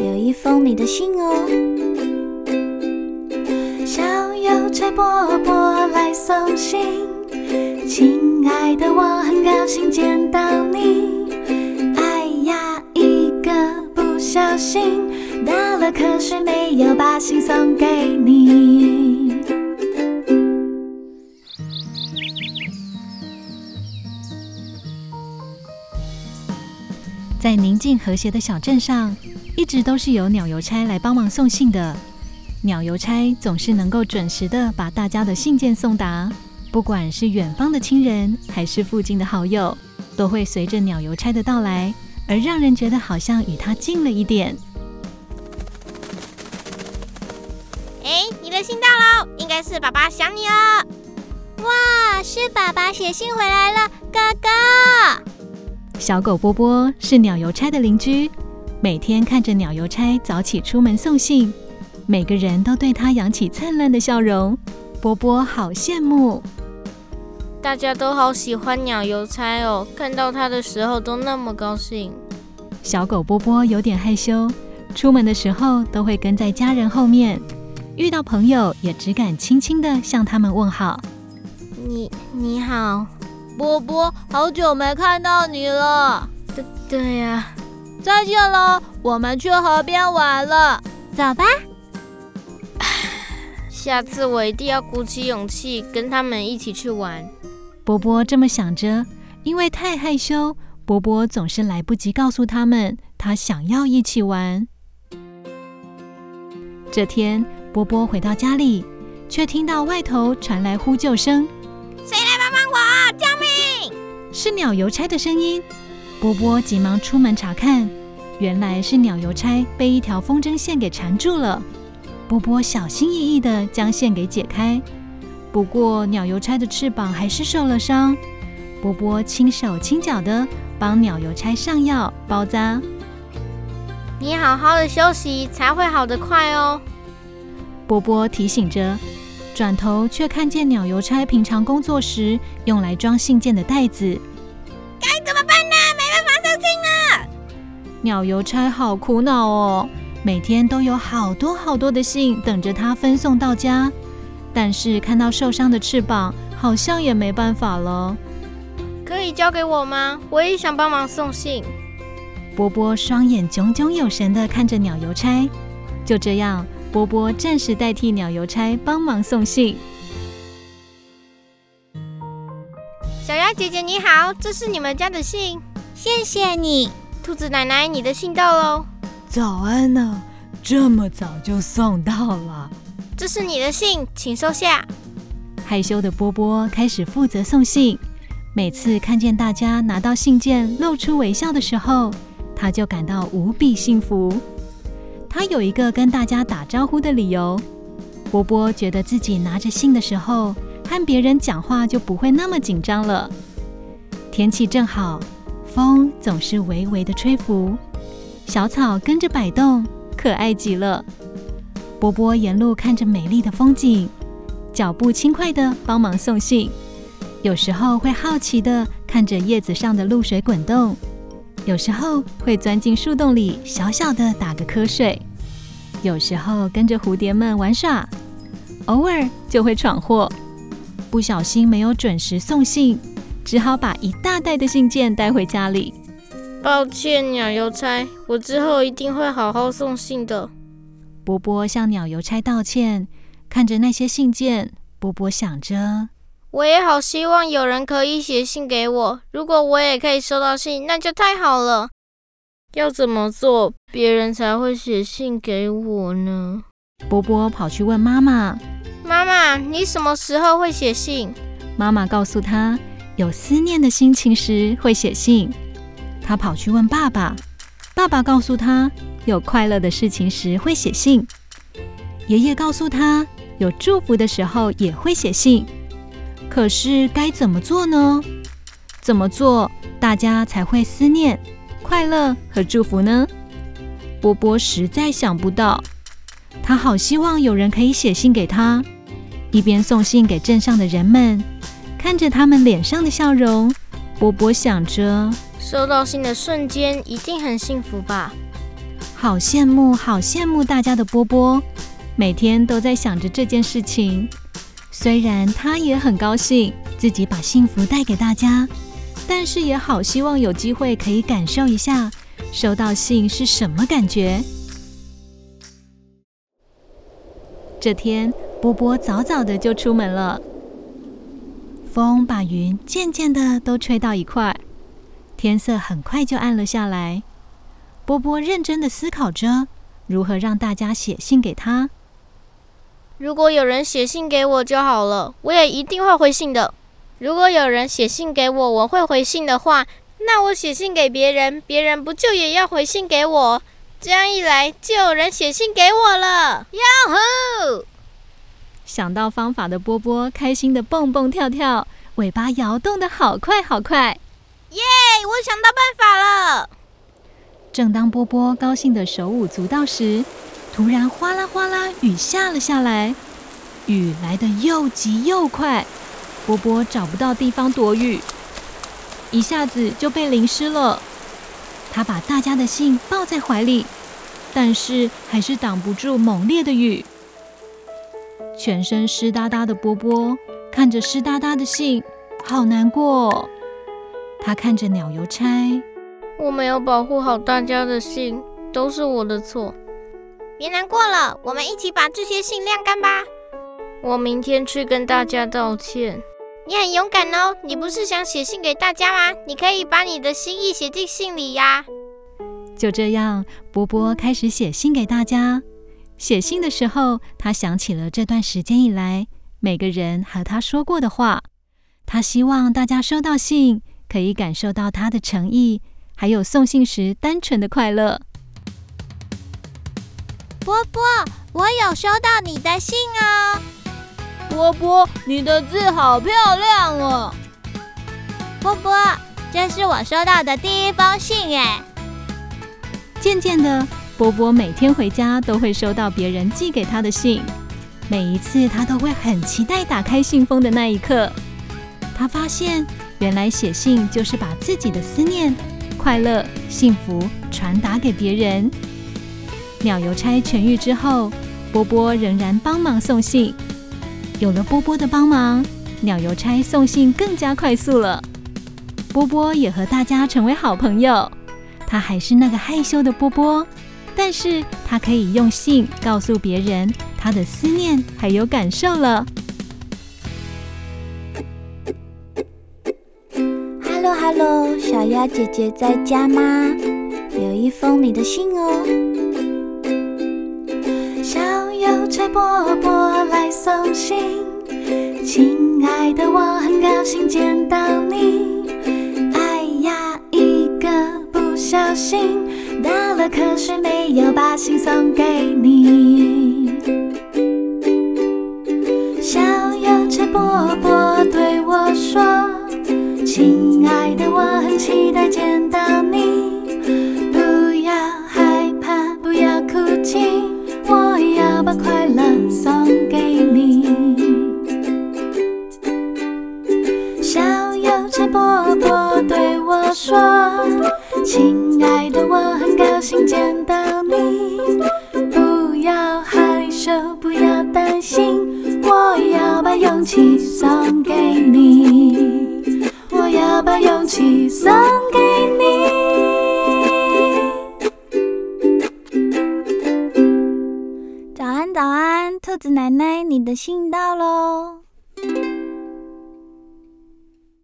有一封你的信哦。小邮差伯伯来送信，亲爱的，我很高兴见到你。哎呀，一个不小心打了瞌睡，没有把信送给你。在宁静和谐的小镇上，一直都是由鸟邮差来帮忙送信的。鸟邮差总是能够准时的把大家的信件送达，不管是远方的亲人，还是附近的好友，都会随着鸟邮差的到来而让人觉得好像与他近了一点。哎，你的信到了，应该是爸爸想你了。哇，是爸爸写信回来了，哥哥。小狗波波是鸟邮差的邻居，每天看着鸟邮差早起出门送信，每个人都对他扬起灿烂的笑容。波波好羡慕，大家都好喜欢鸟邮差哦，看到他的时候都那么高兴。小狗波波有点害羞，出门的时候都会跟在家人后面，遇到朋友也只敢轻轻的向他们问好。你你好。波波，好久没看到你了。对对呀，再见了，我们去河边玩了，走吧。下次我一定要鼓起勇气跟他们一起去玩。波波这么想着，因为太害羞，波波总是来不及告诉他们他想要一起玩。这天，波波回到家里，却听到外头传来呼救声。谁来帮帮我？救命是鸟邮差的声音，波波急忙出门查看，原来是鸟邮差被一条风筝线给缠住了。波波小心翼翼地将线给解开，不过鸟邮差的翅膀还是受了伤。波波轻手轻脚地帮鸟邮差上药包扎。你好好的休息才会好得快哦。波波提醒着，转头却看见鸟邮差平常工作时用来装信件的袋子。鸟邮差好苦恼哦，每天都有好多好多的信等着他分送到家，但是看到受伤的翅膀，好像也没办法了。可以交给我吗？我也想帮忙送信。波波双眼炯炯有神的看着鸟邮差，就这样，波波暂时代替鸟邮差帮忙送信。小鸭姐姐你好，这是你们家的信，谢谢你。兔子奶奶，你的信到喽！早安呢，这么早就送到了。这是你的信，请收下。害羞的波波开始负责送信，每次看见大家拿到信件露出微笑的时候，他就感到无比幸福。他有一个跟大家打招呼的理由。波波觉得自己拿着信的时候，和别人讲话就不会那么紧张了。天气正好。风总是微微的吹拂，小草跟着摆动，可爱极了。波波沿路看着美丽的风景，脚步轻快的帮忙送信。有时候会好奇的看着叶子上的露水滚动，有时候会钻进树洞里小小的打个瞌睡，有时候跟着蝴蝶们玩耍，偶尔就会闯祸，不小心没有准时送信。只好把一大袋的信件带回家里。抱歉，鸟邮差，我之后一定会好好送信的。波波向鸟邮差道歉，看着那些信件，波波想着：我也好希望有人可以写信给我。如果我也可以收到信，那就太好了。要怎么做，别人才会写信给我呢？波波跑去问妈妈：“妈妈，你什么时候会写信？”妈妈告诉他。有思念的心情时会写信，他跑去问爸爸，爸爸告诉他有快乐的事情时会写信。爷爷告诉他有祝福的时候也会写信。可是该怎么做呢？怎么做大家才会思念、快乐和祝福呢？波波实在想不到，他好希望有人可以写信给他，一边送信给镇上的人们。看着他们脸上的笑容，波波想着，收到信的瞬间一定很幸福吧。好羡慕，好羡慕大家的波波，每天都在想着这件事情。虽然他也很高兴自己把幸福带给大家，但是也好希望有机会可以感受一下收到信是什么感觉。这天，波波早早的就出门了。风把云渐渐的都吹到一块，天色很快就暗了下来。波波认真的思考着如何让大家写信给他。如果有人写信给我就好了，我也一定会回信的。如果有人写信给我，我会回信的话，那我写信给别人，别人不就也要回信给我？这样一来，就有人写信给我了。哟吼！想到方法的波波开心的蹦蹦跳跳，尾巴摇动的好快好快。耶！我想到办法了。正当波波高兴的手舞足蹈时，突然哗啦哗啦雨下了下来。雨来得又急又快，波波找不到地方躲雨，一下子就被淋湿了。他把大家的信抱在怀里，但是还是挡不住猛烈的雨。全身湿哒哒的波波看着湿哒哒的信，好难过。他看着鸟邮差。我没有保护好大家的信，都是我的错。别难过了，我们一起把这些信晾干吧。我明天去跟大家道歉。你很勇敢哦，你不是想写信给大家吗？你可以把你的心意写进信里呀。就这样，波波开始写信给大家。写信的时候，他想起了这段时间以来每个人和他说过的话。他希望大家收到信，可以感受到他的诚意。还有送信时单纯的快乐。波波，我有收到你的信哦。波波，你的字好漂亮哦。波波，这是我收到的第一封信耶。渐渐的，波波每天回家都会收到别人寄给他的信，每一次他都会很期待打开信封的那一刻。他发现，原来写信就是把自己的思念。快乐、幸福传达给别人。鸟邮差痊愈之后，波波仍然帮忙送信。有了波波的帮忙，鸟邮差送信更加快速了。波波也和大家成为好朋友。他还是那个害羞的波波，但是他可以用信告诉别人他的思念还有感受了。Hello，Hello，小鸭姐姐在家吗？有一封你的信哦。小邮差波波来送信，亲爱的，我很高兴见到你。哎呀，一个不小心打了瞌睡，没有把信送给你。小邮差波波对我说。亲爱的，我很期待见到你。不要害怕，不要哭泣，我要把快乐送给你。小邮差波波对我说：“亲爱的，很高兴见到你。不要害羞，不要担心，我要把勇气送给你。”我要把勇气送给你。早安，早安，兔子奶奶，你的信到喽。